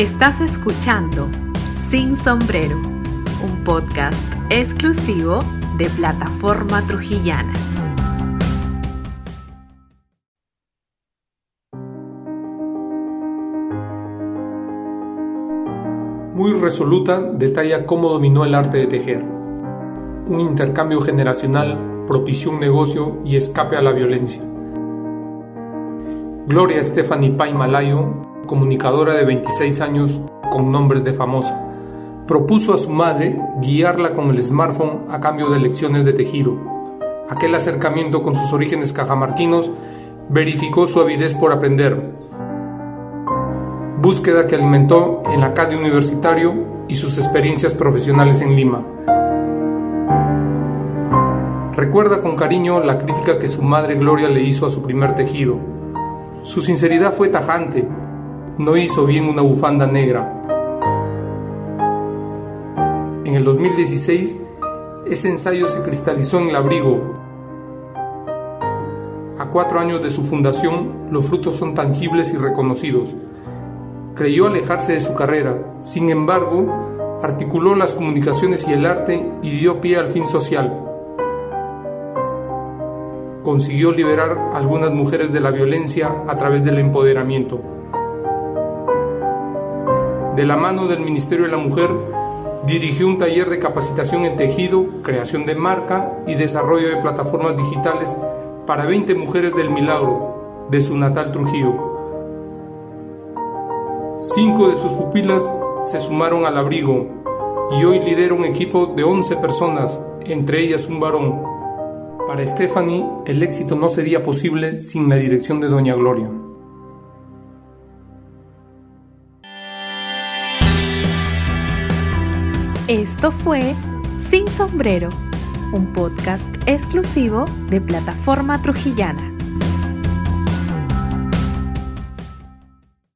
Estás escuchando Sin Sombrero, un podcast exclusivo de Plataforma Trujillana. Muy resoluta detalla cómo dominó el arte de tejer. Un intercambio generacional propició un negocio y escape a la violencia. Gloria Stephanie Pai Malayo comunicadora de 26 años con nombres de famosa, propuso a su madre guiarla con el smartphone a cambio de lecciones de tejido. Aquel acercamiento con sus orígenes cajamarquinos verificó su avidez por aprender, búsqueda que alimentó el Acadio Universitario y sus experiencias profesionales en Lima. Recuerda con cariño la crítica que su madre Gloria le hizo a su primer tejido. Su sinceridad fue tajante, no hizo bien una bufanda negra. En el 2016, ese ensayo se cristalizó en el abrigo. A cuatro años de su fundación, los frutos son tangibles y reconocidos. Creyó alejarse de su carrera, sin embargo, articuló las comunicaciones y el arte y dio pie al fin social. Consiguió liberar a algunas mujeres de la violencia a través del empoderamiento de la mano del Ministerio de la Mujer, dirigió un taller de capacitación en tejido, creación de marca y desarrollo de plataformas digitales para 20 mujeres del Milagro, de su natal Trujillo. Cinco de sus pupilas se sumaron al abrigo y hoy lidera un equipo de 11 personas, entre ellas un varón. Para Stephanie, el éxito no sería posible sin la dirección de Doña Gloria. Esto fue Sin Sombrero, un podcast exclusivo de Plataforma Trujillana.